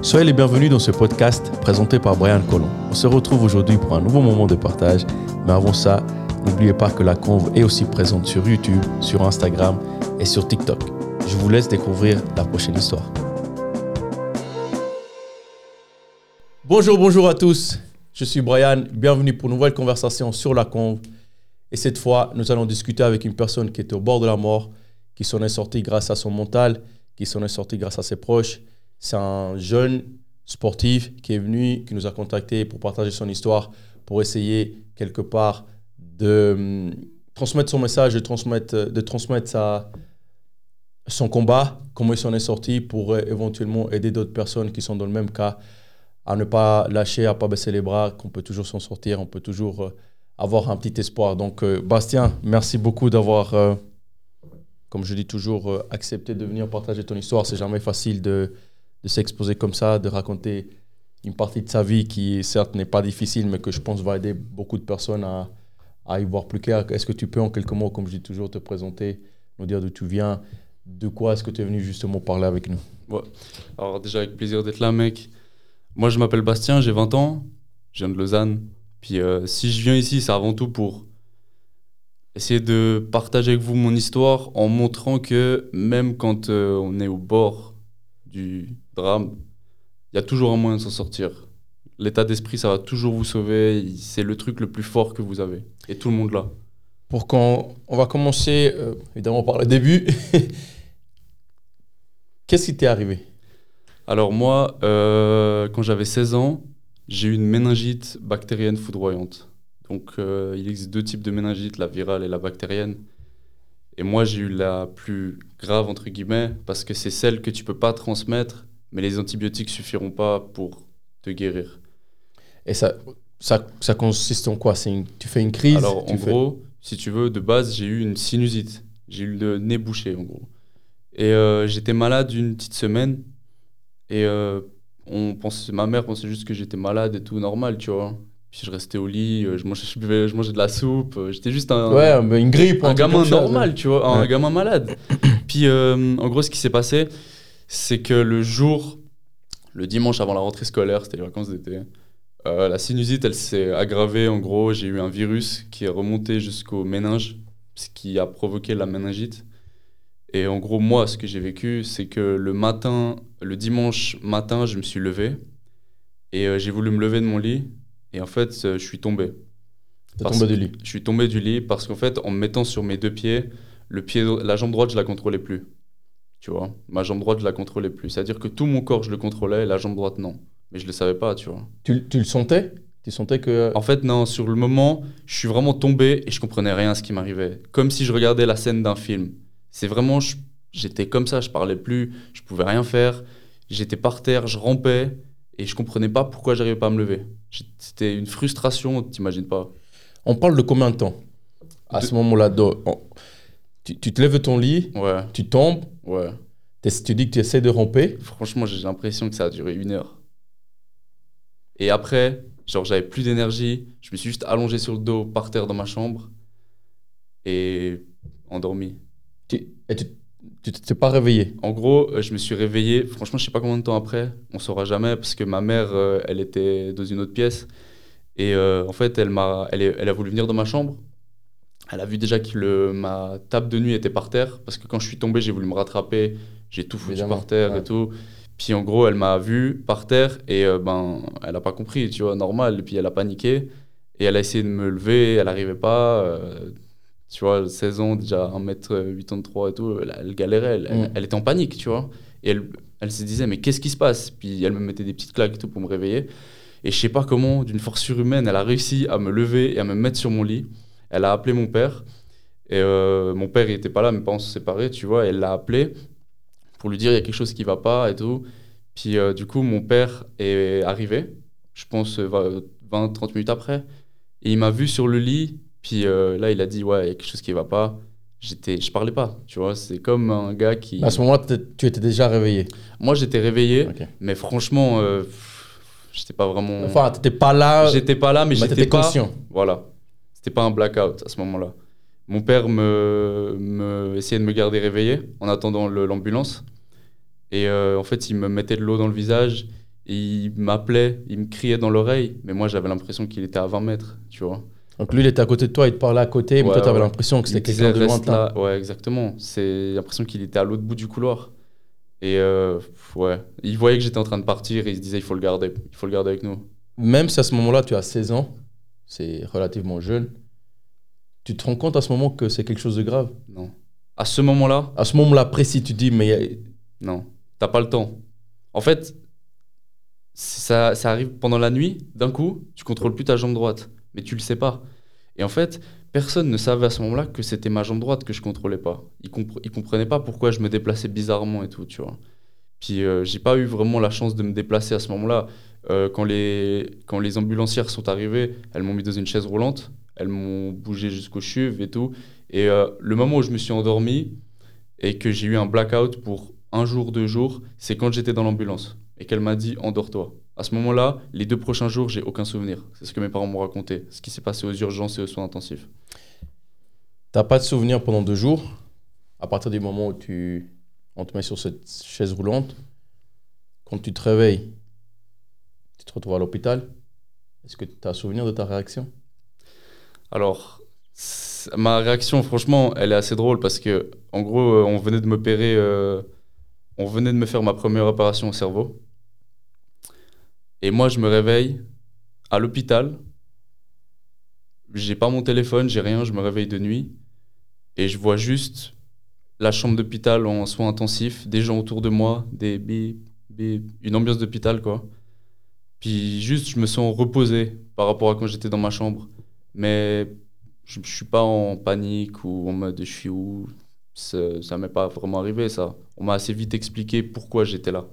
Soyez les bienvenus dans ce podcast présenté par Brian Colomb. On se retrouve aujourd'hui pour un nouveau moment de partage, mais avant ça, n'oubliez pas que la conve est aussi présente sur YouTube, sur Instagram et sur TikTok. Je vous laisse découvrir la prochaine histoire. Bonjour, bonjour à tous. Je suis Brian. Bienvenue pour une nouvelle conversation sur la conve. Et cette fois, nous allons discuter avec une personne qui est au bord de la mort, qui s'en est sortie grâce à son mental, qui s'en est sortie grâce à ses proches. C'est un jeune sportif qui est venu, qui nous a contacté pour partager son histoire, pour essayer quelque part de hum, transmettre son message, de transmettre, de transmettre sa, son combat, comment il s'en est sorti pour euh, éventuellement aider d'autres personnes qui sont dans le même cas à ne pas lâcher, à pas baisser les bras, qu'on peut toujours s'en sortir, on peut toujours euh, avoir un petit espoir. Donc, euh, Bastien, merci beaucoup d'avoir, comme je dis toujours, accepté de venir partager ton histoire. C'est jamais facile de, de s'exposer comme ça, de raconter une partie de sa vie qui, certes, n'est pas difficile, mais que je pense va aider beaucoup de personnes à, à y voir plus clair. Est-ce que tu peux, en quelques mots, comme je dis toujours, te présenter, nous dire d'où tu viens, de quoi est-ce que tu es venu justement parler avec nous? Alors déjà avec plaisir d'être là mec. Moi je m'appelle Bastien, j'ai 20 ans, je viens de Lausanne. Puis euh, si je viens ici, c'est avant tout pour essayer de partager avec vous mon histoire en montrant que même quand euh, on est au bord du drame, il y a toujours un moyen de s'en sortir. L'état d'esprit, ça va toujours vous sauver. C'est le truc le plus fort que vous avez. Et tout le monde là. Pour qu'on on va commencer euh, évidemment par le début. Qu'est-ce qui t'est arrivé? Alors moi, euh, quand j'avais 16 ans, j'ai eu une méningite bactérienne foudroyante. Donc euh, il existe deux types de méningite, la virale et la bactérienne. Et moi, j'ai eu la plus grave, entre guillemets, parce que c'est celle que tu peux pas transmettre, mais les antibiotiques suffiront pas pour te guérir. Et ça, ça, ça consiste en quoi? Une, Tu fais une crise Alors, en gros, si tu veux, de base, j'ai eu une sinusite. J'ai eu le nez bouché, en gros. Et euh, j'étais malade une petite semaine. Et euh, on pensait, ma mère pensait juste que j'étais malade et tout, normal, tu vois. Puis je restais au lit, euh, je mangeais, je, mangeais de la soupe. J'étais juste un. Ouais, une grippe. Un, gamin normal, tu vois, un gamin malade. Puis en gros, ce qui s'est passé, c'est que le jour, le dimanche avant la rentrée scolaire, c'était les vacances d'été, la sinusite, elle s'est aggravée. En gros, j'ai eu un virus qui est remonté jusqu'au méninge, ce qui a provoqué la méningite. Et en gros, moi, ce que j'ai vécu, c'est que le matin, le dimanche matin, je me suis levé et euh, j'ai voulu me lever de mon lit et en fait, euh, je suis tombé. tombé du lit Je suis tombé du lit parce qu'en fait, en me mettant sur mes deux pieds, le pied, la jambe droite, je la contrôlais plus. Tu vois, ma jambe droite, je la contrôlais plus. C'est-à-dire que tout mon corps, je le contrôlais et la jambe droite, non. Mais je le savais pas, tu vois. Tu, tu le sentais? Tu sentais que. En fait, non, sur le moment, je suis vraiment tombé et je comprenais rien à ce qui m'arrivait. Comme si je regardais la scène d'un film. C'est vraiment, j'étais comme ça, je parlais plus, je pouvais rien faire. J'étais par terre, je rampais et je comprenais pas pourquoi j'arrivais pas à me lever. C'était une frustration, t'imagines pas. On parle de combien de temps à ce moment-là tu, te lèves de ton lit, ouais. tu tombes, ouais. tu dis que tu essaies de ramper. Franchement, j'ai l'impression que ça a duré une heure. Et après, genre, j'avais plus d'énergie, je me suis juste allongé sur le dos par terre dans ma chambre et endormi. Tu, et tu t'es pas réveillé? En gros, euh, je me suis réveillé, franchement, je sais pas combien de temps après, on saura jamais, parce que ma mère, euh, elle était dans une autre pièce. Et euh, en fait, elle, m'a, elle, elle, a voulu venir dans ma chambre. Elle a vu déjà que le, ma table de nuit était par terre, parce que quand je suis tombé, j'ai voulu me rattraper, j'ai tout foutu par terre et tout. Puis en gros, elle m'a vu par terre et ben, elle a pas compris, tu vois, normal. Et puis elle a paniqué et elle a essayé de me lever, elle n'arrivait pas tu vois, 16 ans, déjà 1m83 et tout, elle, galérait, mm. elle, était en panique, tu vois. Et elle, elle se disait, mais qu'est-ce qui se passe? Puis elle me mettait des petites claques et tout pour me réveiller. Et je sais pas comment, d'une force surhumaine, elle a réussi à me lever et à me mettre sur mon lit. Elle a appelé mon père. Et euh, mon père, il était pas là, mes parents se séparaient, tu vois. elle l'a appelé pour lui dire, il y a quelque chose qui va pas et tout. Puis euh, du coup, mon père est arrivé, je pense 20-30 minutes après. Et il m'a vu sur le lit puis euh, là, il a dit, ouais, il y a quelque chose qui va pas. J'étais, je parlais pas, tu vois. C'est comme un gars qui. À ce moment-là, tu étais déjà réveillé? Moi, j'étais réveillé, mais franchement, euh, j'étais pas vraiment. Enfin, t'étais pas là. J'étais pas là, mais, j'étais conscient. Voilà. C'était pas un blackout à ce moment-là. Mon père me, me essayait de me garder réveillé en attendant l'ambulance. Et euh, en fait, il me mettait de l'eau dans le visage. Et il m'appelait, il me criait dans l'oreille, mais moi j'avais l'impression qu'il était à 20 mètres, tu vois. Donc lui, il était à côté de toi, il te parlait à côté, mais Ouais, toi, tu avais ouais. l'impression que c'était quelqu'un de lointain. là. Ouais, exactement. C'est l'impression qu'il était à l'autre bout du couloir. Et euh, ouais, il voyait que j'étais en train de partir et il se disait il faut le garder, il faut le garder avec nous. Même si à ce moment-là, tu as 16 ans, c'est relativement jeune, tu te rends compte à ce moment que c'est quelque chose de grave? Non. À ce moment-là, À ce moment-là précis, tu dis, mais non, t'as pas le temps. En fait, ça, ça arrive pendant la nuit, d'un coup, tu contrôles plus ta jambe droite, mais tu le sais pas. Et en fait, personne ne savait à ce moment-là que c'était ma jambe droite que je contrôlais pas. Ils, compre- comprenaient pas pourquoi je me déplaçais bizarrement et tout, tu vois. Puis euh, j'ai pas eu vraiment la chance de me déplacer à ce moment-là. Euh, quand, les, quand les ambulancières sont arrivées, elles m'ont mis dans une chaise roulante, elles m'ont bougé jusqu'aux chevilles et tout. Et euh, le moment où je me suis endormi et que j'ai eu un blackout pour un jour, deux jours, c'est quand j'étais dans l'ambulance et qu'elle m'a dit endors-toi. À ce moment-là, les deux prochains jours, j'ai aucun souvenir. C'est ce que mes parents m'ont raconté, ce qui s'est passé aux urgences et aux soins intensifs. T'as pas de souvenir pendant deux jours? À partir du moment où tu, on te met sur cette chaise roulante, quand tu te réveilles, tu te retrouves à l'hôpital. Est-ce que tu as souvenir de ta réaction? Alors, ma réaction, franchement, elle est assez drôle parce que, en gros, euh, on venait de m'opérer, euh, on venait de me faire ma première opération au cerveau. Et moi, je me réveille à l'hôpital. J'ai pas mon téléphone, j'ai rien, je me réveille de nuit. Et je vois juste la chambre d'hôpital en soins intensifs, des gens autour de moi, des bip, une ambiance d'hôpital, quoi. Puis juste, je me sens reposé par rapport à quand j'étais dans ma chambre. Mais je, je suis pas en panique ou en mode je suis où? Ça, ça m'est pas vraiment arrivé, ça. On m'a assez vite expliqué pourquoi j'étais là.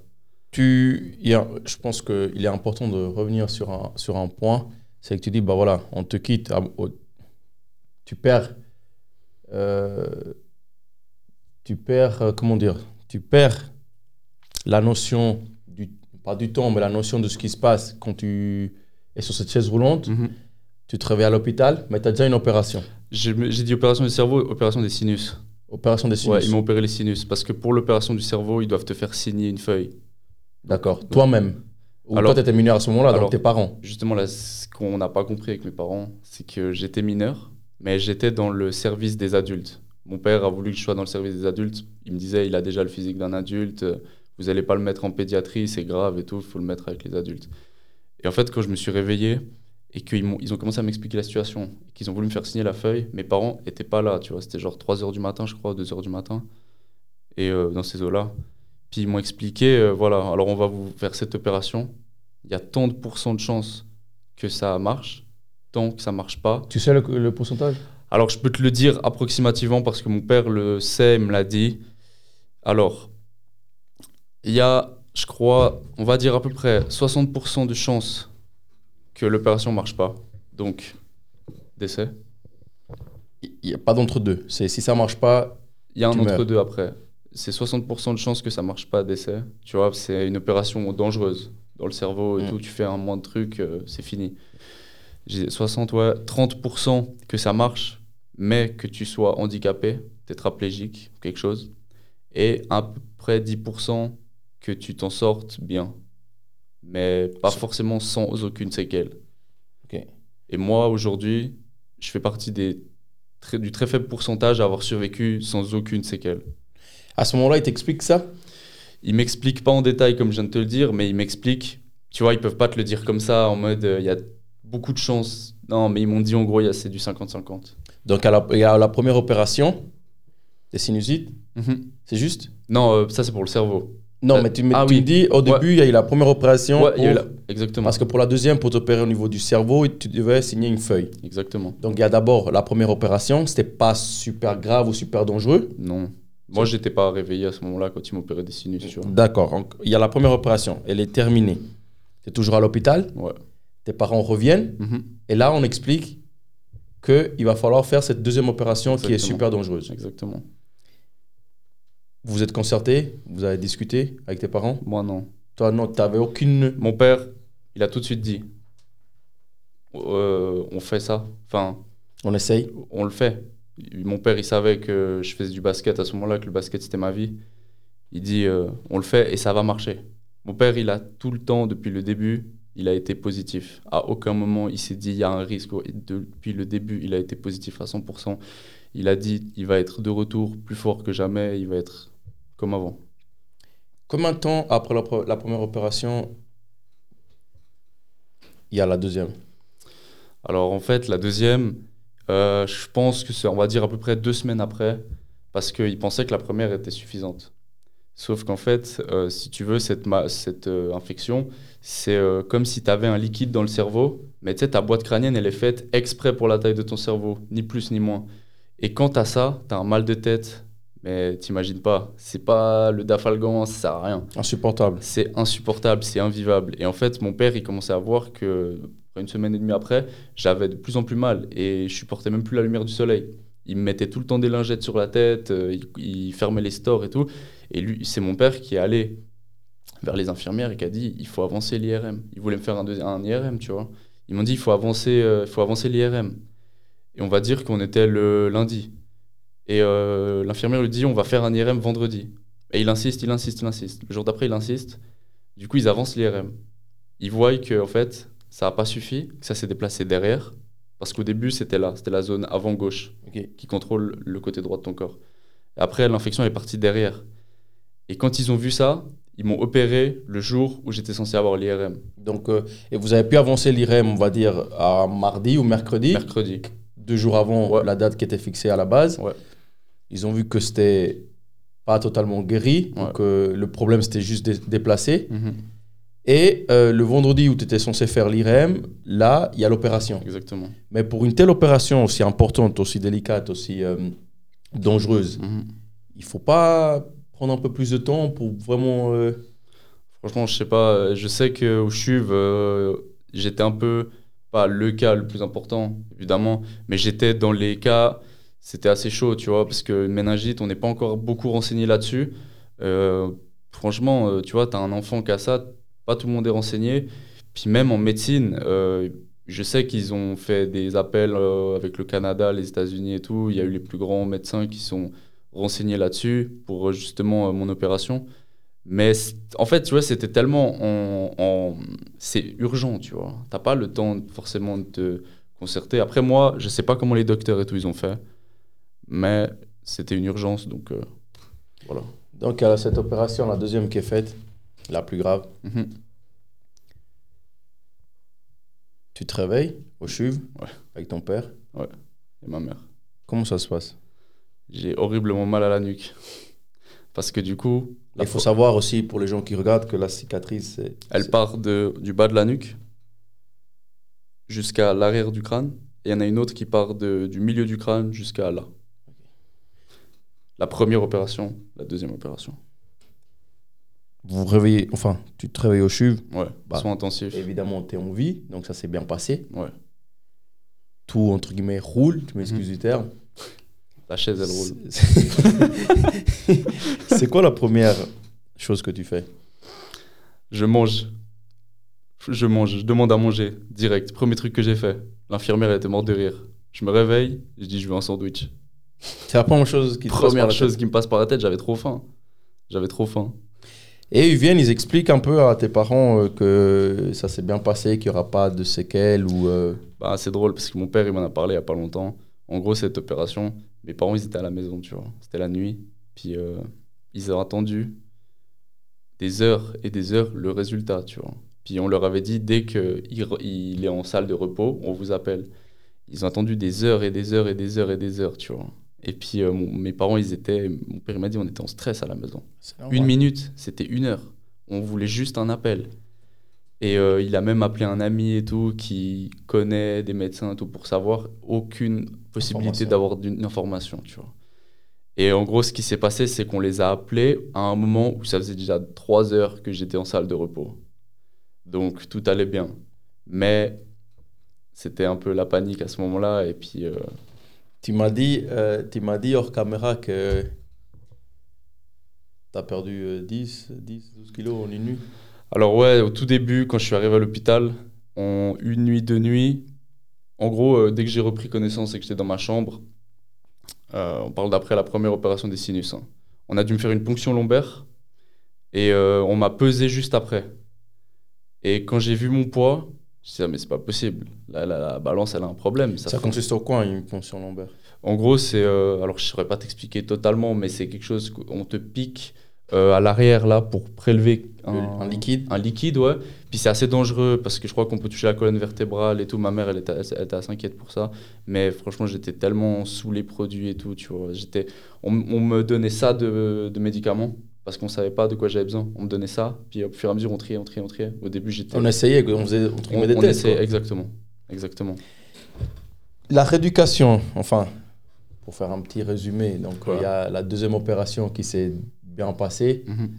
Tu, a- Je pense qu'il est important de revenir sur un, sur un point. C'est que tu dis, bah voilà, on te quitte. à- au- tu perds. euh, tu perds, euh, comment dire Tu perds la notion, du, pas du temps, mais la notion de ce qui se passe quand tu es sur cette chaise roulante. Tu te réveilles à l'hôpital, mais tu as déjà une opération. J'ai j'ai dit opération du cerveau, opération des sinus. Opération des sinus. Ouais, ils m'ont opéré les sinus. Parce que pour l'opération du cerveau, ils doivent te faire signer une feuille. D'accord. Toi-même. Ou Alors- toi, tu étais mineur à ce moment-là, donc tes parents. Justement, là, ce qu'on n'a pas compris avec mes parents, c'est que j'étais mineur, mais j'étais dans le service des adultes. Mon père a voulu que je sois dans le service des adultes. Il me disait, il a déjà le physique d'un adulte, euh, vous n'allez pas le mettre en pédiatrie, c'est grave et tout, il faut le mettre avec les adultes. Et en fait, quand je me suis réveillé et qu'ils ils ont commencé à m'expliquer la situation, qu'ils ont voulu me faire signer la feuille, mes parents n'étaient pas là, tu vois, c'était genre 3h du matin, je crois, 2h du matin, et euh, dans ces eaux-là. Puis ils m'ont expliqué, euh, voilà, alors on va vous faire cette opération, il y a tant de pourcents de chances que ça marche, tant que ça marche pas. Tu sais le, le pourcentage? Alors je peux te le dire approximativement parce que mon père le sait, il me l'a dit. Alors, il y a, je crois, on va dire à peu près 60% de chances que l'opération marche pas. Donc, décès. Il n'y a pas d'entre-deux. C'est si ça marche pas, Il y a un entre-deux après. C'est 60% de chances que ça marche pas, décès. Tu vois, c'est une opération dangereuse. Dans le cerveau et Mm. tout, tu fais un moins de trucs, euh, c'est fini. J'ai 60, ouais, 30% que ça marche, mais que tu sois handicapé, tétraplégique, quelque chose. Et à peu près 10% que tu t'en sortes bien. Mais pas forcément sans aucune séquelle. Et moi, aujourd'hui, je fais partie des très- du très faible pourcentage à avoir survécu sans aucune séquelle. À ce moment-là, il t'explique ça Il m'explique pas en détail comme je viens de te le dire, mais il m'explique. Tu vois, ils peuvent pas te le dire comme ça en mode euh, il y a beaucoup de chances. Non, mais ils m'ont dit en gros, c'est du 50-50. Donc, à la, il y a la première opération, des sinusites, c'est juste? Non, euh, ça c'est pour le cerveau. Non, Euh, mais tu, me- ah tu oui. me dis, au début, il y a eu la première opération. Ouais, il y a eu pour- la- Exactement. Parce que pour la deuxième, pour t'opérer au niveau du cerveau, tu devais signer une feuille. Exactement. Donc, il y a d'abord la première opération, c'était pas super grave ou super dangereux. Non. Moi, j'étais pas réveillé à ce moment-là quand ils m'opéraient des sinus. D'accord. Il y a la première opération, elle est terminée. Tu es toujours à l'hôpital, Ouais. tes parents reviennent, Mhm. et là, on explique qu'il va falloir faire cette deuxième opération qui est super dangereuse. Exactement. Vous vous êtes concerté, vous avez discuté avec tes parents? Moi, non. Toi, non, tu n'avais aucune. Mon père, il a tout de suite dit euh, on fait ça. Enfin, On essaye? on le fait. Mon père, il savait que je faisais du basket à ce moment-là, que le basket c'était ma vie. Il dit euh, on le fait et ça va marcher. Mon père, il a tout le temps, depuis le début, il a été positif. À aucun moment, il s'est dit, il y a un risque. Depuis le début, il a été positif à 100%. Il a dit, il va être de retour plus fort que jamais, il va être comme avant. Combien de temps après la, la première opération, il y a la deuxième? Alors en fait, la deuxième, euh, je pense que c'est, on va dire, à peu près deux semaines après, parce qu'il pensait que la première était suffisante. Sauf qu'en fait, euh, si tu veux, cette, cette euh, infection, c'est comme si tu avais un liquide dans le cerveau, mais tu sais, ta boîte crânienne, elle est faite exprès pour la taille de ton cerveau, ni plus ni moins. Et quand tu as ça, tu as un mal de tête, mais t'imagines pas, c'est pas le dafalgan, ça sert à rien. Insupportable. C'est insupportable, c'est invivable. Et en fait, mon père, il commençait à voir que une semaine et demie après, j'avais de plus en plus mal et je supportais même plus la lumière du soleil. Il me mettait tout le temps des lingettes sur la tête, euh, il, fermait les stores et tout. Et lui, c'est mon père qui est allé vers les infirmières et qui a dit il faut avancer l'IRM. Il voulait me faire un, un IRM, tu vois. Ils m'ont dit il faut avancer, euh, faut avancer l'IRM. Et on va dire qu'on était le lundi. Et euh, l'infirmière lui dit on va faire un IRM vendredi. Et il insiste, il insiste, il insiste. Le jour d'après, il insiste. Du coup, ils avancent l'IRM. Ils voient que, en fait, ça n'a pas suffi, que ça s'est déplacé derrière. Parce qu'au début, c'était là, c'était la zone avant-gauche qui contrôle le côté droit de ton corps. Et après, l'infection est partie derrière. Et quand ils ont vu ça, ils m'ont opéré le jour où j'étais censé avoir l'IRM. Donc, euh, et vous avez pu avancer l'IRM, on va dire, à mardi ou mercredi? Mercredi. Deux jours avant la date qui était fixée à la base? Ouais. Ils ont vu que c'était pas totalement guéri, donc euh, le problème c'était juste déplacé. Mhm. Et euh, le vendredi où tu étais censé faire l'IRM, là, il y a l'opération. Exactement. Mais pour une telle opération aussi importante, aussi délicate, aussi euh, dangereuse, il mhm. ne il faut pas prendre un peu plus de temps pour vraiment. Euh, Franchement, je sais pas. Je sais qu'au CHUV, j'étais un peu. Pas le cas le plus important, évidemment, mais j'étais dans les cas. C'était assez chaud, tu vois, parce que méningite, on n'est pas encore beaucoup renseigné là-dessus. franchement, tu vois, tu as un enfant qui a ça pas tout le monde est renseigné. Puis même en médecine, euh, je sais qu'ils ont fait des appels euh, avec le Canada, les États-Unis et tout. Il y a eu les plus grands médecins qui sont renseignés là-dessus pour euh, justement mon opération. Mais en fait, tu vois, c'était tellement en, c'est urgent, tu vois. T'as pas le temps forcément de te concerter. Après moi, je sais pas comment les docteurs et tout ils ont fait, mais c'était une urgence, donc voilà. Donc à cette opération, la deuxième qui est faite, la plus grave. Mhm. Tu te réveilles au chuve avec ton père Ouais, et ma mère. Comment ça se passe? J'ai horriblement mal à la nuque. Parce que du coup. Il faut savoir aussi pour les gens qui regardent que la cicatrice. Elle part de, du bas de la nuque jusqu'à l'arrière du crâne. Et il y en a une autre qui part de, du milieu du crâne jusqu'à là. La première opération, la deuxième opération vous réveillez, enfin, tu te réveilles au chuve. Ouais, bah, soins intensifs. Évidemment, tu es en vie, donc ça s'est bien passé. Ouais. Tout, entre guillemets, roule, tu m'excuses du terme. La chaise, elle roule. C'est quoi la première chose que tu fais? Je mange. Je mange, je demande à manger, direct. Premier truc que j'ai fait. L'infirmière, était morte de rire. Je me réveille, je dis, je veux un sandwich. C'est la première chose qui Première chose qui me passe par la tête, j'avais trop faim. J'avais trop faim. Et ils viennent, ils expliquent un peu à tes parents euh, que ça s'est bien passé, qu'il n'y aura pas de séquelles ou. Euh, bah, c'est drôle parce que mon père, il m'en a parlé il n'y a pas longtemps. En gros, cette opération, mes parents, ils étaient à la maison, tu vois. C'était la nuit. Puis euh, ils ont attendu des heures et des heures le résultat, tu vois. Puis on leur avait dit, dès qu'il il est en salle de repos, on vous appelle. Ils ont attendu des heures et des heures et des heures et des heures, tu vois. Et puis euh, mes parents, ils étaient, mon père m'a dit, on était en stress à la maison. Une minute, c'était une heure. On voulait juste un appel. Et euh, il a même appelé un ami et tout qui connaît des médecins et tout pour savoir aucune possibilité d'avoir une information, tu vois. Et en gros, ce qui s'est passé, c'est qu'on les a appelés à un moment où ça faisait déjà trois heures que j'étais en salle de repos. Donc tout allait bien. Mais c'était un peu la panique à ce moment-là. Et puis euh, tu m'as dit, euh, tu m'as dit hors caméra que tu as perdu 10, 10, 12 kilos en une nuit. Alors ouais, au tout début, quand je suis arrivé à l'hôpital, en une nuit, deux nuits, en gros, euh, dès que j'ai repris connaissance et que j'étais dans ma chambre, euh, on parle d'après la première opération des sinus. Hein. On a dû me faire une ponction lombaire Et on m'a pesé juste après. Et quand j'ai vu mon poids, je ah, mais c'est pas possible. La, la, la balance, elle a un problème. Ça, fait- consiste au quoi une ponction lombaire En gros, c'est. euh, alors, je saurais pas t'expliquer totalement, mais c'est quelque chose qu'on te pique euh, à l'arrière, là, pour prélever Le- un, Un liquide un liquide, ouais. Puis c'est assez dangereux parce que je crois qu'on peut toucher la colonne vertébrale et tout. Ma mère, elle était, elle était assez inquiète pour ça. Mais franchement, j'étais tellement sous les produits et tout, tu vois. J'étais, on, on me donnait ça de, de médicaments parce qu'on savait pas de quoi j'avais besoin. On me donnait ça, puis au fur et à mesure, on triait, on triait, on triait. Au début, j'étais. On essayait, on faisait on on- des on tests. essayait, exactement. Exactement. La rééducation, enfin, pour faire un petit résumé, donc il y a la deuxième opération qui s'est bien passée. Mhm.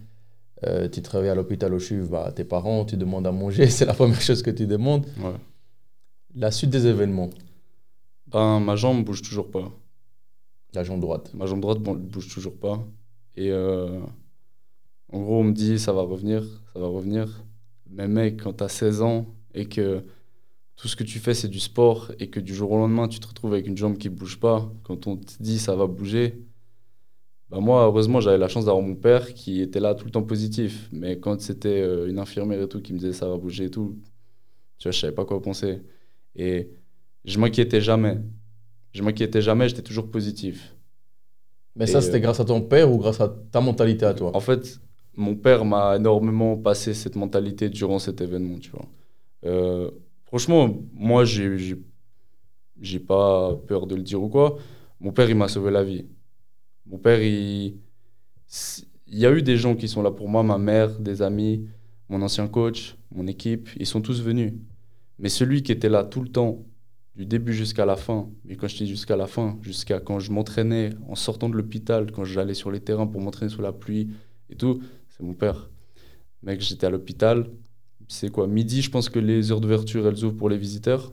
Euh, tu te réveilles à l'hôpital au CHUV, bah, tes parents, tu demandes à manger, c'est la première chose que tu demandes. Ouais. La suite des événements, Ben, ma jambe bouge toujours pas. la jambe droite. Ma jambe droite bon, bouge toujours pas. Et euh, en gros, on me dit ça va revenir, ça va revenir. Mais mec, quand t'as 16 ans et que tout ce que tu fais c'est du sport et que du jour au lendemain tu te retrouves avec une jambe qui bouge pas, quand on te dit ça va bouger, bah moi heureusement j'avais la chance d'avoir mon père qui était là tout le temps positif. Mais quand c'était euh, une infirmière et tout qui me disait ça va bouger et tout, tu vois, je savais pas quoi penser. Et je m'inquiétais jamais. Je m'inquiétais jamais, j'étais toujours positif. Mais ça, c'était euh, grâce à ton père ou grâce à ta mentalité à toi? En fait, mon père m'a énormément passé cette mentalité durant cet événement, tu vois. Euh, franchement, moi, j'ai, j'ai, pas peur de le dire ou quoi. Mon père, il m'a sauvé la vie. Mon père. Il y a eu des gens qui sont là pour moi, ma mère, des amis, mon ancien coach, mon équipe, ils sont tous venus. Mais celui qui était là tout le temps, du début jusqu'à la fin, et quand je dis jusqu'à la fin, jusqu'à quand je m'entraînais en sortant de l'hôpital, quand j'allais sur les terrains pour m'entraîner sous la pluie et tout, c'est mon père. Mec, j'étais à l'hôpital, c'est quoi, midi, je pense que les heures d'ouverture, elles ouvrent pour les visiteurs.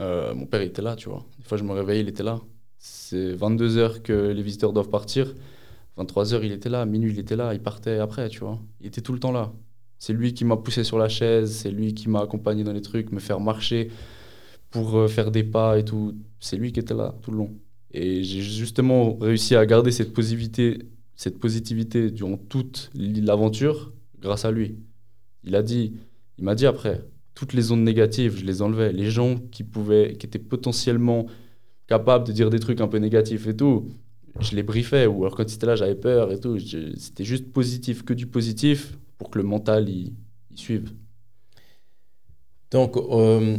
Euh, mon père, était là, tu vois. Des fois, je me réveillais, il était là. C'est 22 heures que les visiteurs doivent partir. 23 heures, il était là. Minuit, il était là. Il partait après, tu vois. Il était tout le temps là. C'est lui qui m'a poussé sur la chaise. C'est lui qui m'a accompagné dans les trucs, me faire marcher pour euh, faire des pas et tout. C'est lui qui était là tout le long. Et j'ai justement réussi à garder cette positivité, cette positivité durant toute l'aventure grâce à lui. Il a dit, il m'a dit après, toutes les ondes négatives, je les enlevais. Les gens qui pouvaient, qui étaient potentiellement capables de dire des trucs un peu négatifs et tout, je les briefais. Ou alors quand c'était là, j'avais peur et tout. C'était juste positif, que du positif, pour que le mental il suive. Donc, euh,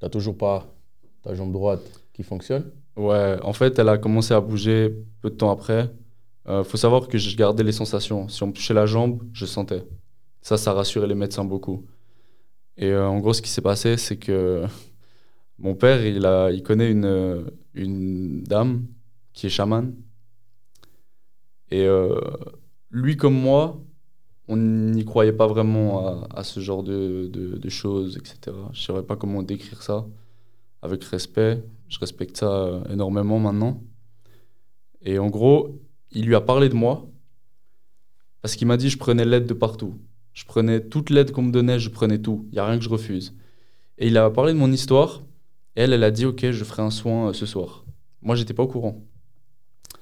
tu toujours pas ta jambe droite qui fonctionne. Ouais, en fait, elle a commencé à bouger peu de temps après. Euh, faut savoir que je gardais les sensations. Si on me touchait la jambe, je sentais. Ça, ça rassurait les médecins beaucoup. Et euh, en gros, ce qui s'est passé, c'est que mon père, il, connaît une, dame qui est chamane. Et euh, lui comme moi, on n'y croyait pas vraiment à, ce genre de, de- de choses, etc. Je ne saurais pas comment décrire ça avec respect. Je respecte ça euh, énormément maintenant. Et en gros, il lui a parlé de moi parce qu'il m'a dit je prenais l'aide de partout. Je prenais toute l'aide qu'on me donnait, je prenais tout. Il n'y a rien que je refuse. Et il a parlé de mon histoire. Et elle, elle a dit ok, je ferai un soin euh, ce soir. Moi, j'étais pas au courant.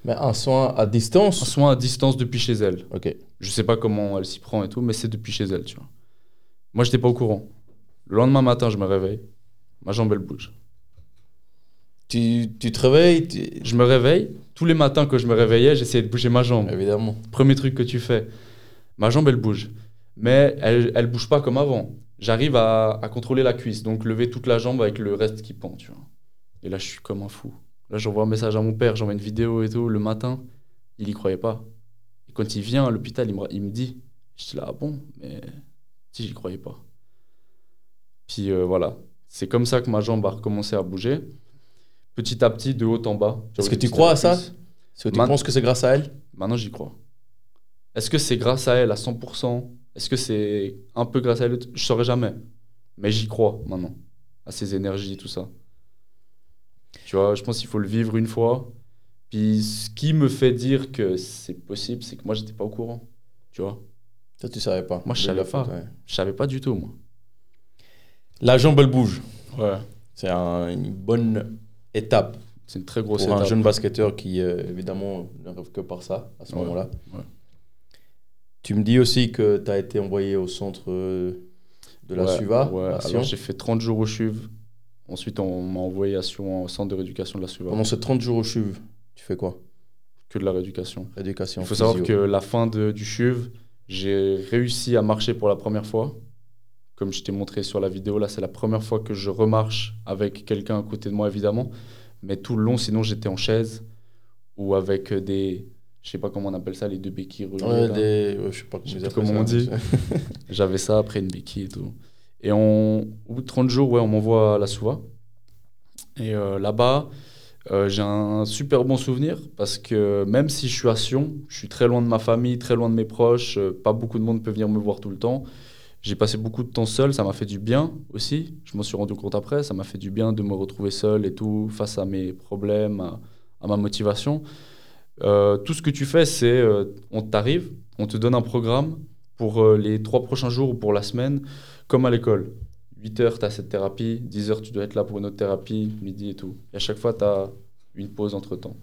Mais un soin à Un distance. soin à distance depuis chez elle. Ok. Je sais pas comment elle s'y prend et tout, mais c'est depuis chez elle, tu vois. Moi, j'étais pas au courant. Le lendemain matin, je me réveille. Ma jambe, elle bouge. Tu, tu te réveilles, tu- Je me réveille. Tous les matins, quand je me réveillais, j'essayais de bouger ma jambe. évidemment. Premier truc que tu fais. Ma jambe, elle bouge. Mais elle, elle bouge pas comme avant. J'arrive à, à contrôler la cuisse, donc lever toute la jambe avec le reste qui pend, tu vois. Et là, je suis comme un fou. Là, j'envoie un message à mon père, j'envoie une vidéo et tout. Le matin, il y croyait pas. Et quand il vient à l'hôpital, il me, il me dit Je dis là, ah bon, mais si, j'y croyais pas. Puis euh, voilà. C'est comme ça que ma jambe a recommencé à bouger. Petit à petit, de haut en bas. Est-ce que tu crois à ça. Est-ce que tu Man- penses que c'est grâce à elle Maintenant, j'y crois. Est-ce que c'est grâce à elle à 100% Est-ce que c'est un peu grâce à elle Je saurais jamais. Mais j'y crois maintenant. À ses énergies, tout ça. Tu vois, je pense qu'il faut le vivre une fois. Puis ce qui me fait dire que c'est possible, c'est que moi, j'étais pas au courant. Tu vois Toi, tu savais pas. Moi, je savais la pas. ouais. Je savais pas du tout, moi. La jambe, elle bouge. Ouais. C'est un- une bonne étape. C'est une très grosse Pour un étape. jeune basketteur qui, euh, évidemment, ne rêve que par ça, à ce Ouais, moment-là. ouais. Tu me dis aussi que tu as été envoyé au centre euh, de la Ouais, Suva. Alors j'ai fait 30 jours au CHUV. Ensuite, on m'a envoyé à Sion, au centre de rééducation de la Suva. Pendant ces 30 jours au CHUV, tu fais quoi? Que de la rééducation. Éducation Il faut savoir que la fin de- du CHUV, j'ai réussi à marcher pour la première fois. Comme je t'ai montré sur la vidéo, là, c'est la première fois que je remarche avec quelqu'un à côté de moi, évidemment. Mais tout le long, sinon, j'étais en chaise ou avec des. Je sais pas comment on appelle ça, les deux béquilles reliées. Ouais, des... ouais, je sais pas comment, on dit. J'avais ça après une béquille et tout. Et on, au bout de 30 jours, ouais, on m'envoie à la Souva. Et euh, là-bas, euh, j'ai un super bon souvenir parce que même si je suis à Sion, je suis très loin de ma famille, très loin de mes proches, euh, pas beaucoup de monde peut venir me voir tout le temps. J'ai passé beaucoup de temps seul, ça m'a fait du bien aussi. Je m'en suis rendu compte après, ça m'a fait du bien de me retrouver seul et tout, face à mes problèmes, à, ma motivation. Euh, tout ce que tu fais, c'est euh, on t'arrive, on te donne un programme pour euh, les trois prochains jours ou pour la semaine, comme à l'école. 8 heures, tu as cette thérapie, 10 heures, tu dois être là pour une autre thérapie, midi et tout. Et à chaque fois, tu as une pause entre temps.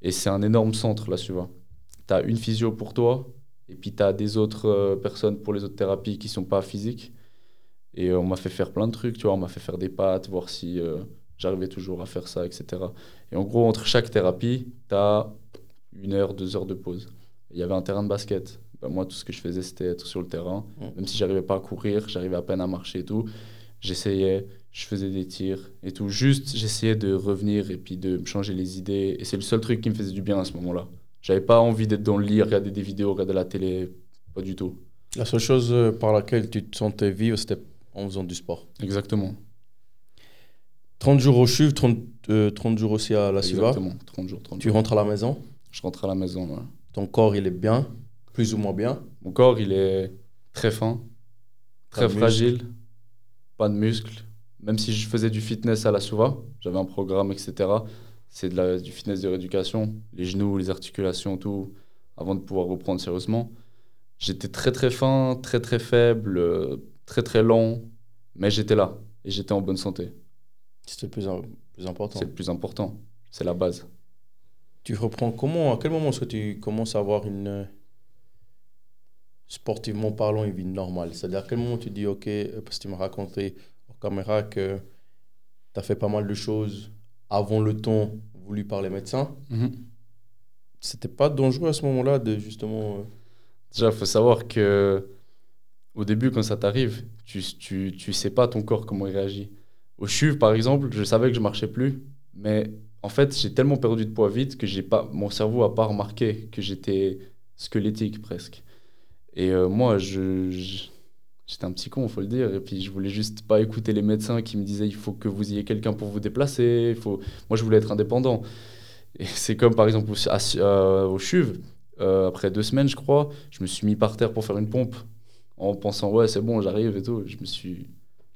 Et c'est un énorme centre, là, tu vois. Tu as une physio pour toi, et puis tu as des autres euh, personnes pour les autres thérapies qui sont pas physiques. Et euh, on m'a fait faire plein de trucs, tu vois. On m'a fait faire des pattes, voir si euh, j'arrivais toujours à faire ça, etc. Et en gros, entre chaque thérapie, tu as une heure, deux heures de pause. Il y avait un terrain de basket. Ben, moi, tout ce que je faisais, c'était être sur le terrain. Mm. Même si j'arrivais pas à courir, j'arrivais à peine à marcher et tout. J'essayais, je faisais des tirs et tout. Juste, j'essayais de revenir et puis de me changer les idées. Et c'est le seul truc qui me faisait du bien à ce moment-là. J'avais pas envie d'être dans le lit, regarder des vidéos, regarder la télé. Pas du tout. La seule chose euh, par laquelle tu te sentais vivre, c'était en faisant du sport. Exactement. 30 jours au CHUV, 30, euh, 30 jours aussi à la Suva. Exactement. 30 jours, 30 Tu jours. rentres à la maison, Je rentre à la maison. ouais. ton corps il est bien, plus ou moins bien? Mon corps, il est très fin, très fragile, pas de muscles. Même si je faisais du fitness à la Souva, j'avais un programme, etc. C'est de la, du fitness de rééducation, les genoux, les articulations, tout, avant de pouvoir reprendre sérieusement. J'étais très très fin, très très faible, euh, très très lent, mais j'étais là et j'étais en bonne santé. C'était le plus, plus important. C'est le plus important, c'est la base. Tu reprends comment À quel moment est-ce que tu commences à avoir une. euh, sportivement parlant, une vie normale? C'est-à-dire à quel moment tu dis, ok, euh, parce que tu m'as raconté en caméra que tu as fait pas mal de choses avant le temps voulu par les médecins. C'était pas dangereux à ce moment-là de justement. euh, Déjà, il faut savoir que au début, quand ça t'arrive, tu, tu, tu sais pas ton corps comment il réagit. Au CHUV, par exemple, je savais que je marchais plus, mais en fait, j'ai tellement perdu de poids vite que j'ai pas, mon cerveau a pas remarqué que j'étais squelettique presque. Et euh, moi, je, je- j'étais un petit con, faut le dire. Et puis, je voulais juste pas écouter les médecins qui me disaient il faut que vous ayez quelqu'un pour vous déplacer. Il faut... Moi, je voulais être indépendant. Et c'est comme par exemple au, à- euh, au CHUV, euh, après deux semaines, je crois, je me suis mis par terre pour faire une pompe en pensant ouais, c'est bon, j'arrive et tout. Je me suis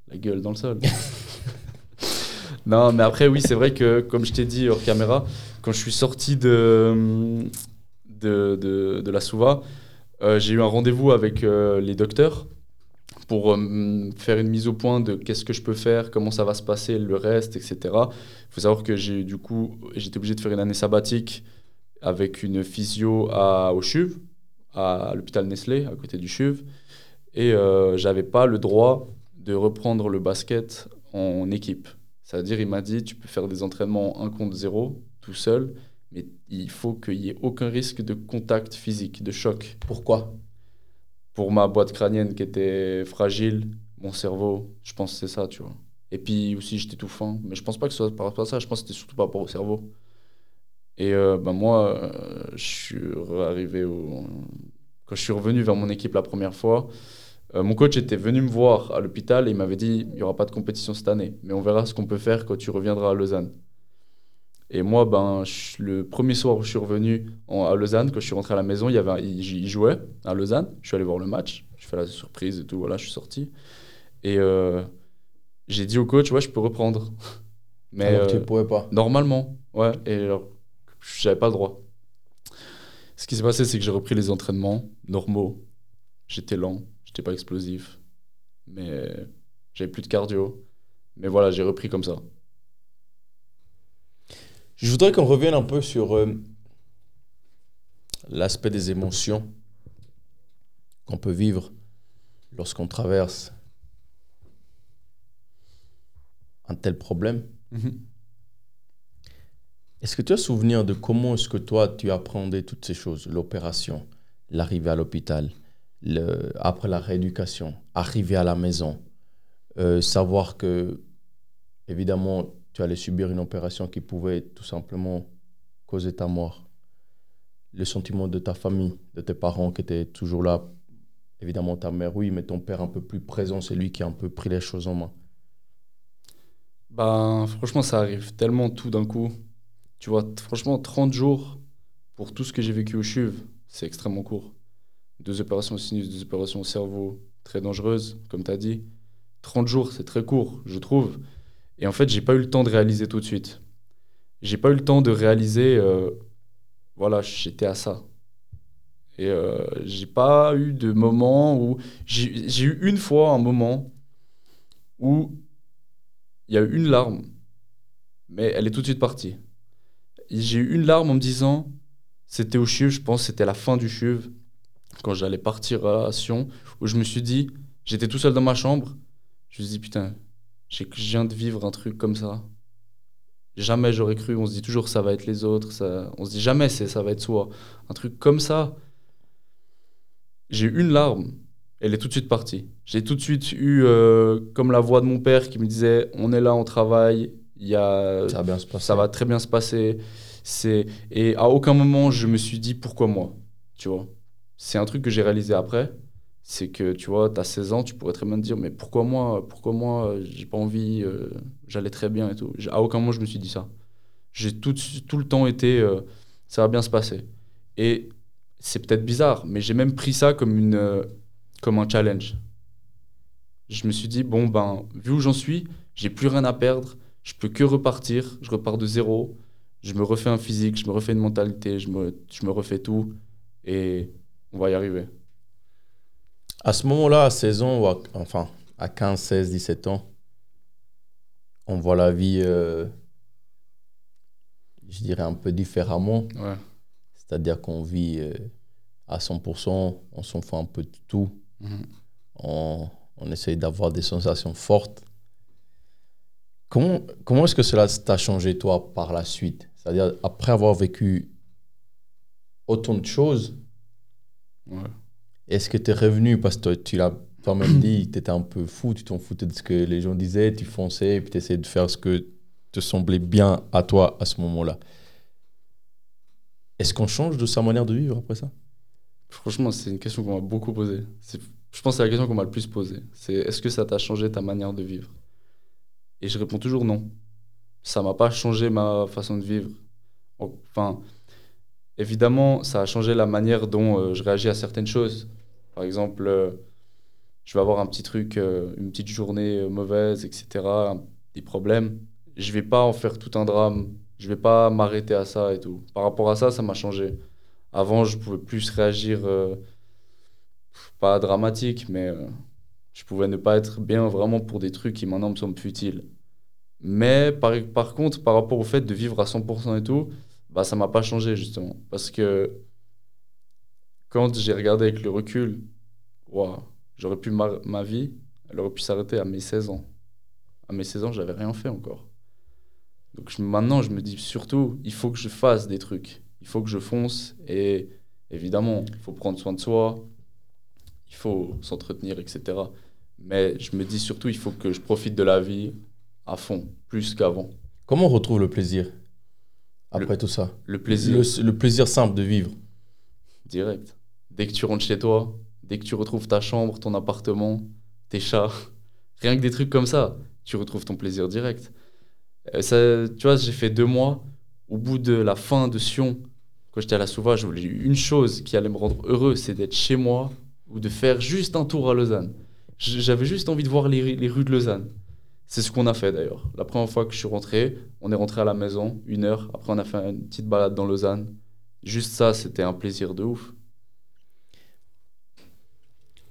la gueule dans le sol. non, mais après, oui, c'est vrai que, comme je t'ai dit hors caméra, quand je suis sorti de, de, de, de la Souva, euh, j'ai eu un rendez-vous avec euh, les docteurs pour euh, faire une mise au point de qu'est-ce que je peux faire, comment ça va se passer, le reste, etc. Il faut savoir que j'ai du coup, j'étais obligé de faire une année sabbatique avec une physio à, au CHUV, à l'hôpital Nestlé, à côté du CHUV. Et euh, j'avais pas le droit de reprendre le basket en équipe. C'est-à-dire, il m'a dit, tu peux faire des entraînements 1 contre 0, tout seul, mais il faut qu'il y ait aucun risque de contact physique, de choc. Pourquoi? Pour ma boîte crânienne qui était fragile, mon cerveau, je pense que c'est ça, tu vois. Et puis aussi, j'étais tout fin. Mais je pense pas que ce soit par rapport à ça, je pense que c'était surtout par rapport au cerveau. Et euh, ben moi, euh, je suis arrivé au... Quand je suis revenu vers mon équipe la première fois, euh, mon coach était venu me voir à l'hôpital et il m'avait dit il n'y aura pas de compétition cette année, mais on verra ce qu'on peut faire quand tu reviendras à Lausanne. Et moi, ben, je- le premier soir où je suis revenu en- à Lausanne, quand je suis rentré à la maison, il, y avait un- il, il jouait à Lausanne. Je suis allé voir le match, je fais la surprise et tout, voilà, je suis sorti. Et euh, j'ai dit au coach, ouais, je peux reprendre. Mais Alors tu euh, ne pouvais pas. Normalement, ouais. Et alors, j'avais pas le droit. Ce qui s'est passé, c'est que j'ai repris les entraînements normaux. J'étais lent, j'étais pas explosif, mais j'avais plus de cardio. Mais voilà, j'ai repris comme ça. Je voudrais qu'on revienne un peu sur euh, l'aspect des émotions qu'on peut vivre lorsqu'on traverse un tel problème. Mhm. Est-ce que tu as souvenir de comment est-ce que toi tu appréhendais toutes ces choses? L'opération, l'arrivée à l'hôpital, le, après la rééducation, arriver à la maison, euh, savoir que évidemment tu allais subir une opération qui pouvait tout simplement causer ta mort. Le sentiment de ta famille, de tes parents qui étaient toujours là. Évidemment ta mère oui, mais ton père un peu plus présent, c'est lui qui a un peu pris les choses en main. Ben, franchement, ça arrive tellement tout d'un coup. Tu vois, franchement, 30 jours pour tout ce que j'ai vécu au CHUV, c'est extrêmement court. Deux opérations au sinus, deux opérations au cerveau, très dangereuses, comme tu as dit. 30 jours, c'est très court, je trouve. Et en fait, j'ai pas eu le temps de réaliser tout de suite. J'ai pas eu le temps de réaliser, euh, voilà, j'étais à ça. Et euh, j'ai pas eu de moment où. J'ai eu une fois un moment où il y a eu une larme, mais elle est tout de suite partie. J'ai eu une larme en me disant, c'était au CHUV, je pense c'était la fin du CHUV, quand j'allais partir à Sion, où je me suis dit, j'étais tout seul dans ma chambre, je me suis dit, putain, je viens de vivre un truc comme ça. Jamais j'aurais cru, on se dit toujours ça va être les autres, ça... on se dit jamais c'est ça va être soi. Un truc comme ça, j'ai eu une larme, elle est tout de suite partie. J'ai tout de suite eu euh, comme la voix de mon père qui me disait on est là, on travaille, il y a, Ça va bien se passer. ça va très bien se passer. C'est et à aucun moment je me suis dit pourquoi moi, tu vois? C'est un truc que j'ai réalisé après, c'est que tu vois, tu as 16 ans, tu pourrais très bien te dire mais pourquoi moi, pourquoi moi, j'ai pas envie, euh, j'allais très bien et tout. À aucun moment je me suis dit ça. J'ai tout, tout le temps été euh, ça va bien se passer. Et c'est peut-être bizarre, mais j'ai même pris ça comme une euh, comme un challenge. Je me suis dit bon ben vu où j'en suis, j'ai plus rien à perdre, je peux que repartir, je repars de zéro, je me refais un physique, je me refais une mentalité, je me, je me refais tout et on va y arriver. À ce moment-là, à 16 ans, à- enfin à 15, 16, 17 ans, on voit la vie, euh, je dirais, un peu différemment. Ouais. C'est-à-dire qu'on vit euh, à 100%, on s'en fout un peu de tout, Mhm. on, on essaye d'avoir des sensations fortes. Comment, comment est-ce que cela t'a changé, toi, par la suite? C'est-à-dire, après avoir vécu autant de choses, Ouais. Est-ce que tu es revenu? Parce que tu l'as toi-même dit, tu étais un peu fou, tu t'en foutais de ce que les gens disaient, tu fonçais et puis tu essayais de faire ce que te semblait bien à toi à ce moment-là. Est-ce qu'on change de sa manière de vivre après ça? Franchement, c'est une question qu'on m'a beaucoup posée. C'est- Je pense que c'est la question qu'on m'a le plus posée. C'est est-ce que ça t'a changé ta manière de vivre? Et je réponds toujours non. Ça m'a pas changé ma façon de vivre. Enfin, évidemment, ça a changé la manière dont euh, je réagis à certaines choses. Par exemple, euh, je vais avoir un petit truc, euh, une petite journée euh, mauvaise, etc., des problèmes. Je vais pas en faire tout un drame. Je vais pas m'arrêter à ça et tout. Par rapport à ça, ça m'a changé. Avant, je pouvais plus réagir, pas dramatique, mais je pouvais ne pas être bien vraiment pour des trucs qui maintenant me semblent futiles. Mais par, par contre, par rapport au fait de vivre à 100% et tout, bah, ça m'a pas changé justement. Parce que quand j'ai regardé avec le recul, waouh, j'aurais pu ma, ma vie, elle aurait pu s'arrêter à mes 16 ans. À mes 16 ans, j'avais rien fait encore. Donc je- maintenant, je me dis surtout, il faut que je fasse des trucs. Il faut que je fonce. Et évidemment, il faut prendre soin de soi. Il faut s'entretenir, etc. Mais je me dis surtout, il faut que je profite de la vie à fond, plus qu'avant. Comment on retrouve le plaisir après tout ça? Le plaisir, le, le plaisir simple de vivre. Direct. Dès que tu rentres chez toi, dès que tu retrouves ta chambre, ton appartement, tes chats, rien que des trucs comme ça, tu retrouves ton plaisir direct. Euh, tu vois, j'ai fait deux mois. Au bout de la fin de Sion, quand j'étais à la Sauvage, j'ai eu une chose qui allait me rendre heureux, c'est d'être chez moi ou de faire juste un tour à Lausanne. J'avais juste envie de voir les, les rues de Lausanne. C'est ce qu'on a fait d'ailleurs. La première fois que je suis rentré, on est rentré à la maison, une heure. Après, on a fait une petite balade dans Lausanne. Juste ça, c'était un plaisir de ouf.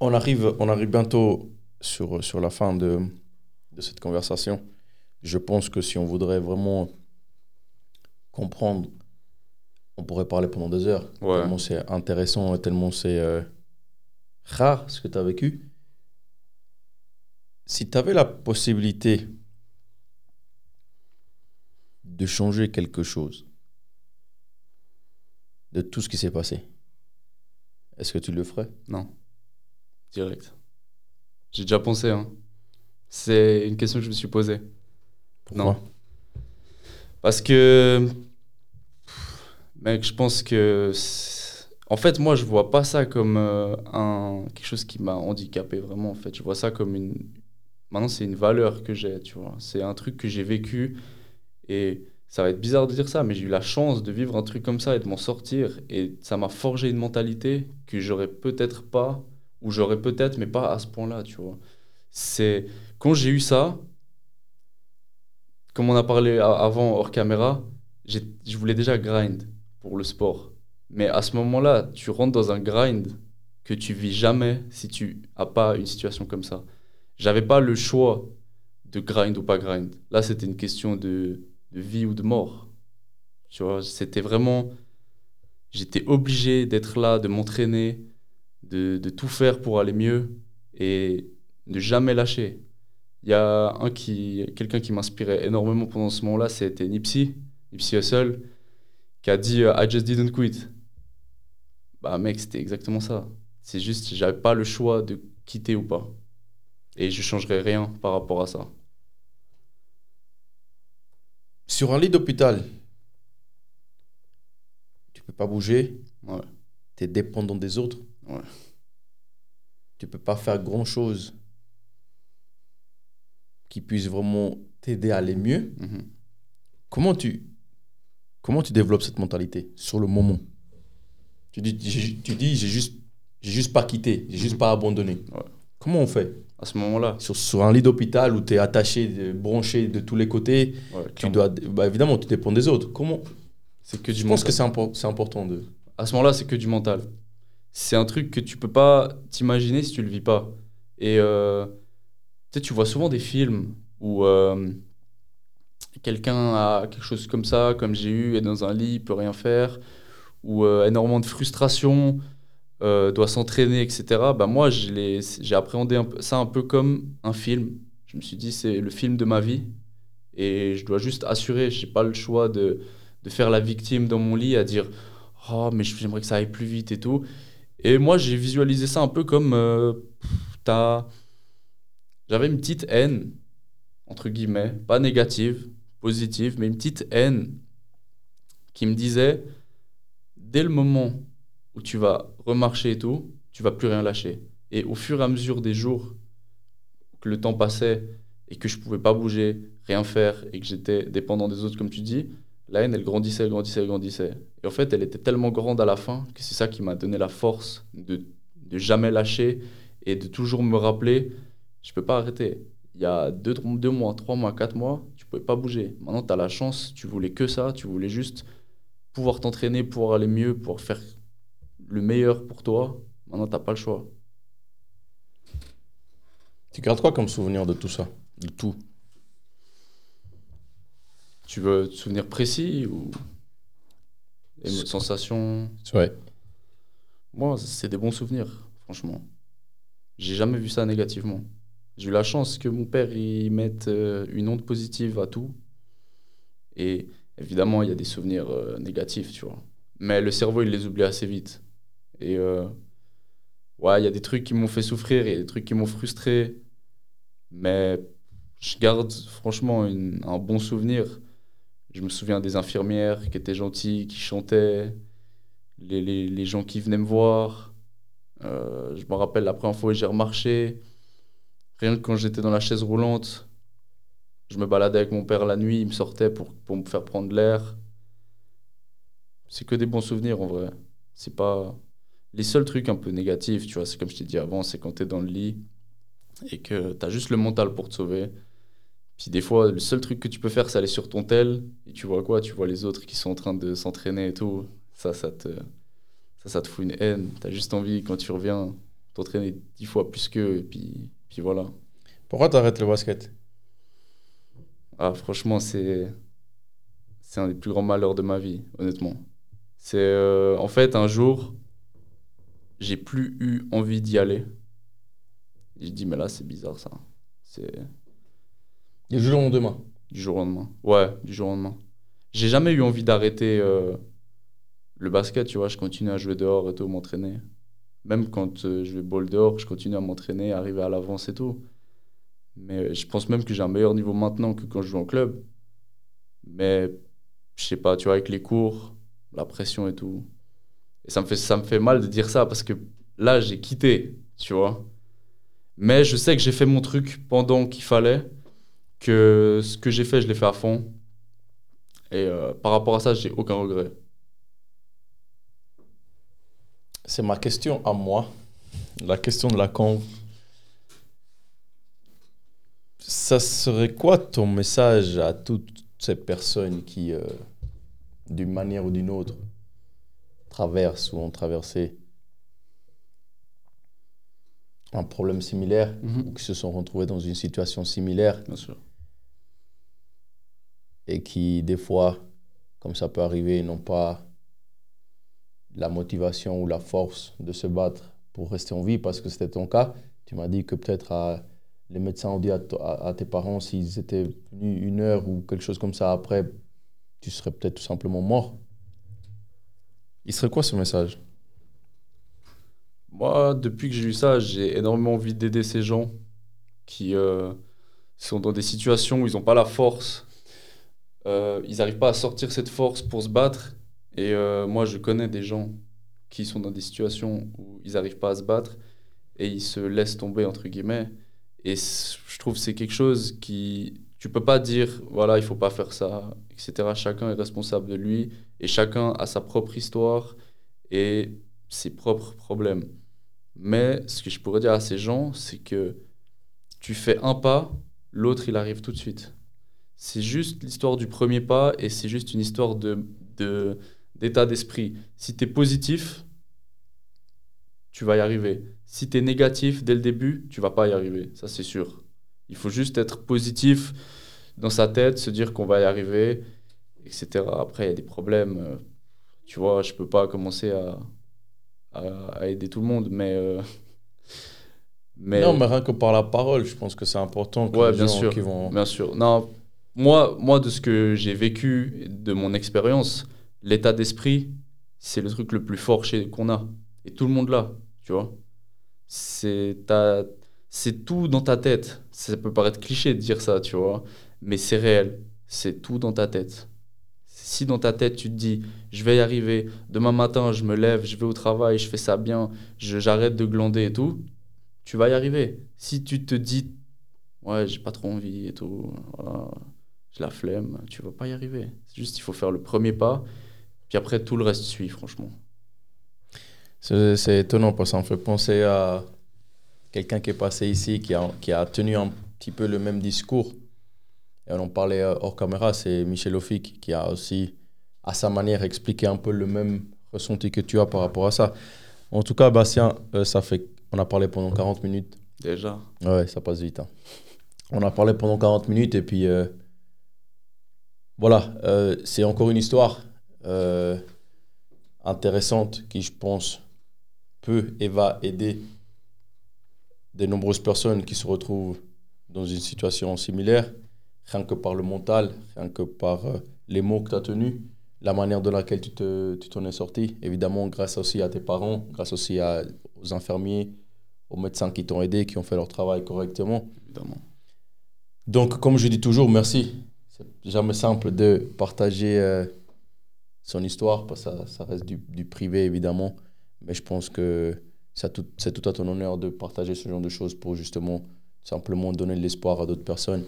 On arrive, on arrive bientôt sur, sur la fin de, de cette conversation. Je pense que si on voudrait vraiment comprendre. On pourrait parler pendant deux heures. Ouais. Tellement c'est intéressant, tellement c'est euh, rare ce que tu as vécu. Si tu avais la possibilité de changer quelque chose de tout ce qui s'est passé, est-ce que tu le ferais? Non. Direct. J'ai déjà pensé, hein. C'est une question que je me suis posée. Pourquoi? Non. Parce que. Mec, je pense que. En fait, moi, je vois pas ça comme euh, un... quelque chose qui m'a handicapé, vraiment. En fait, je vois ça comme une. Maintenant, c'est une valeur que j'ai, tu vois. C'est un truc que j'ai vécu. Et ça va être bizarre de dire ça, mais j'ai eu la chance de vivre un truc comme ça et de m'en sortir. Et ça m'a forgé une mentalité que j'aurais peut-être pas, ou j'aurais peut-être, mais pas à ce point-là, tu vois. C'est. Quand j'ai eu ça, comme on a parlé avant hors caméra, je voulais déjà grind pour le sport. Mais à ce moment-là, tu rentres dans un grind que tu vis jamais si tu as pas une situation comme ça. J'avais pas le choix de grind ou pas grind. Là, c'était une question de, de vie ou de mort. Tu vois, c'était vraiment. J'étais obligé d'être là, de m'entraîner, de, de tout faire pour aller mieux et de jamais lâcher. Il y a un qui, quelqu'un qui m'inspirait énormément pendant ce moment-là, c'était Nipsey, Nipsey Hussle, qui a dit euh, I just didn't quit. Bah mec, c'était exactement ça. C'est juste, j'avais pas le choix de quitter ou pas. Et je changerais rien par rapport à ça. Sur un lit d'hôpital, tu peux pas bouger. Ouais. Tu es dépendant des autres. Ouais. Tu peux pas faire grand-chose qui puisse vraiment t'aider à aller mieux. Mhm. Comment tu, comment tu développes cette mentalité sur le moment? Tu dis, j'ai- tu dis j'ai juste, j'ai juste pas quitté, j'ai juste Mhm. pas abandonné. Ouais. Comment on fait À ce moment-là, sur, sur un lit d'hôpital où tu es attaché, de- branché de tous les côtés, ouais, tu dois, bah, évidemment, tu dépends des autres. Comment c'est que du Je pense mental. que c'est impor- c'est important de. à ce moment-là, c'est que du mental. C'est un truc que tu peux pas t'imaginer si tu le vis pas. Et euh, tu vois souvent des films où euh, quelqu'un a quelque chose comme ça, comme j'ai eu, est dans un lit, peut rien faire, ou euh, énormément de frustration, euh, doit s'entraîner, etc. Bah moi, je j'ai appréhendé ça un peu comme un film. Je me suis dit, c'est le film de ma vie, et je dois juste assurer. J'ai pas le choix de, de faire la victime dans mon lit à dire oh mais j'aimerais que ça aille plus vite et tout et moi j'ai visualisé ça un peu comme euh, j'avais une petite haine entre guillemets pas négative positive mais une petite haine qui me disait dès le moment où tu vas remarcher et tout tu vas plus rien lâcher et au fur et à mesure des jours que le temps passait et que je pouvais pas bouger rien faire et que j'étais dépendant des autres comme tu dis la haine, elle grandissait, elle grandissait, elle grandissait. Et en fait, elle était tellement grande à la fin que c'est ça qui m'a donné la force de, de jamais lâcher et de toujours me rappeler, je peux pas arrêter. Il y a deux, mois, trois mois, quatre mois, tu pouvais pas bouger. Maintenant, tu as la chance, tu voulais que ça, tu voulais juste pouvoir t'entraîner, pouvoir aller mieux, pouvoir faire le meilleur pour toi. Maintenant, t'as pas le choix. Tu gardes quoi comme souvenir de tout ça De tout? Tu veux te souvenir précis ou sensations? Ouais. Moi, c'est des bons souvenirs, franchement. J'ai jamais vu ça négativement. J'ai eu la chance que mon père y mette euh, une onde positive à tout. Et évidemment, il y a des souvenirs euh, négatifs, tu vois. Mais le cerveau, il les oublie assez vite. Et euh, ouais, il y a des trucs qui m'ont fait souffrir, il y a des trucs qui m'ont frustré. Mais je garde franchement un bon souvenir. Je me souviens des infirmières qui étaient gentilles, qui chantaient, les, les, les gens qui venaient me voir. Euh, je me rappelle la première fois où j'ai remarché, rien que quand j'étais dans la chaise roulante, je me baladais avec mon père la nuit, il me sortait pour, pour me faire prendre l'air. C'est que des bons souvenirs en vrai. C'est pas. Les seuls trucs un peu négatifs, tu vois, c'est comme je t'ai dit avant, c'est quand t'es dans le lit et que t'as juste le mental pour te sauver. Puis des fois, le seul truc que tu peux faire, c'est aller sur ton tel et tu vois quoi? Tu vois les autres qui sont en train de s'entraîner et tout. Ça, ça te, ça, ça te fout une haine. T'as juste envie, quand tu reviens, t'entraîner dix fois plus qu'eux et puis, puis voilà. Pourquoi t'arrêtes le basket? Ah, franchement, c'est. c'est un des plus grands malheurs de ma vie, honnêtement. C'est euh, en fait un jour, j'ai plus eu envie d'y aller. J'ai dit, mais là, c'est bizarre ça. C'est. Du jour au lendemain. Du jour au lendemain. Ouais, du jour au lendemain. J'ai jamais eu envie d'arrêter euh, le basket, tu vois. Je continue à jouer dehors et tout, m'entraîner. Même quand euh, je vais ball dehors, je continue à m'entraîner, arriver à l'avance et tout. Mais je pense même que j'ai un meilleur niveau maintenant que quand je joue en club. Mais je sais pas, tu vois, avec les cours, la pression et tout. Et ça me fait, ça me fait mal de dire ça parce que là, j'ai quitté, tu vois. Mais je sais que j'ai fait mon truc pendant qu'il fallait, que ce que j'ai fait, je l'ai fait à fond. Et euh, par rapport à ça, j'ai aucun regret. C'est ma question à moi. La question de la conve. Ça serait quoi ton message à toutes ces personnes qui, euh, d'une manière ou d'une autre, traversent ou ont traversé un problème similaire Mhm. ou qui se sont retrouvés dans une situation similaire Bien sûr. et qui, des fois, comme ça peut arriver, n'ont pas la motivation ou la force de se battre pour rester en vie, parce que c'était ton cas. Tu m'as dit que peut-être à- les médecins ont dit à, to- à- à tes parents, s'ils étaient venus une heure ou quelque chose comme ça après, tu serais peut-être tout simplement mort. Il serait quoi ce message? Moi, depuis que j'ai eu ça, j'ai énormément envie d'aider ces gens qui euh, sont dans des situations où ils n'ont pas la force. Euh, ils n'arrivent pas à sortir cette force pour se battre. Et euh, moi, je connais des gens qui sont dans des situations où ils n'arrivent pas à se battre et ils se laissent tomber, entre guillemets. Et je trouve que c'est quelque chose qui... Tu peux pas dire, voilà, il faut pas faire ça, etc. Chacun est responsable de lui et chacun a sa propre histoire et ses propres problèmes. Mais ce que je pourrais dire à ces gens, c'est que tu fais un pas, l'autre il arrive tout de suite. C'est juste l'histoire du premier pas et c'est juste une histoire de, d'état d'esprit. Si tu es positif, tu vas y arriver. Si tu es négatif dès le début, tu vas pas y arriver, ça c'est sûr. Il faut juste être positif dans sa tête, se dire qu'on va y arriver, etc. Après, il y a des problèmes. euh, Tu vois, je peux pas commencer à, à, à aider tout le monde, mais. euh, mais Non, mais rien que par la parole, je pense que c'est important que Ouais, les bien gens sûr. qui vont... Bien sûr. Non, moi, moi de ce que j'ai vécu, de mon expérience, l'état d'esprit, c'est le truc le plus fort qu'on a. Et tout le monde l'a, tu vois. C'est c'est tout dans ta tête. Ça peut paraître cliché de dire ça, tu vois, mais c'est réel. C'est tout dans ta tête. Si dans ta tête tu te dis, je vais y arriver, demain matin je me lève, je vais au travail, je fais ça bien, j'arrête de glander et tout, tu vas y arriver. Si tu te dis, ouais, j'ai pas trop envie et tout, voilà, j'ai la flemme, tu vas pas y arriver. C'est juste, il faut faire le premier pas, puis après tout le reste suit, franchement. C'est étonnant parce que ça me fait penser à quelqu'un qui est passé ici, qui a, qui a tenu un petit peu le même discours. Et on en parlait euh, hors caméra, c'est Michel Offic qui a aussi, à sa manière, expliqué un peu le même ressenti que tu as par rapport à ça. En tout cas, Bastien, euh, ça fait, on a parlé pendant 40 minutes. Déjà. Ouais, ça passe vite. hein. On a parlé pendant 40 minutes et puis euh, voilà, euh, c'est encore une histoire intéressante qui, je pense, peut et va aider de nombreuses personnes qui se retrouvent dans une situation similaire, rien que par le mental, rien que par euh, les mots que tu as tenus, la manière de laquelle tu te- tu t'en es sorti. Évidemment, grâce aussi à tes parents, grâce aussi à- aux infirmiers, aux médecins qui t'ont aidé, qui ont fait leur travail correctement. Évidemment. Donc, comme je dis toujours, merci. C'est jamais simple de partager euh, son histoire, parce que ça, ça reste du, du privé, évidemment. Mais je pense que c'est tout à ton honneur de partager ce genre de choses pour justement simplement donner de l'espoir à d'autres personnes.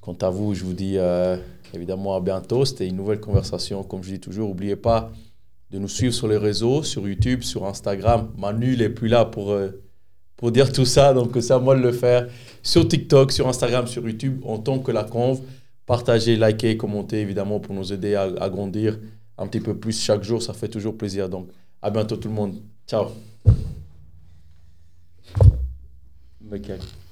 Quant à vous, je vous dis euh, évidemment à bientôt. C'était une nouvelle conversation. Comme je dis toujours, n'oubliez pas de nous suivre sur les réseaux, sur YouTube, sur Instagram. Manu n'est plus là pour, euh, pour dire tout ça, donc c'est à moi de le faire. Sur TikTok, sur Instagram, sur YouTube, en tant que la conve. Partagez, likez, commentez évidemment pour nous aider à grandir un petit peu plus chaque jour. Ça fait toujours plaisir. Donc à bientôt tout le monde. Ciao. Ok.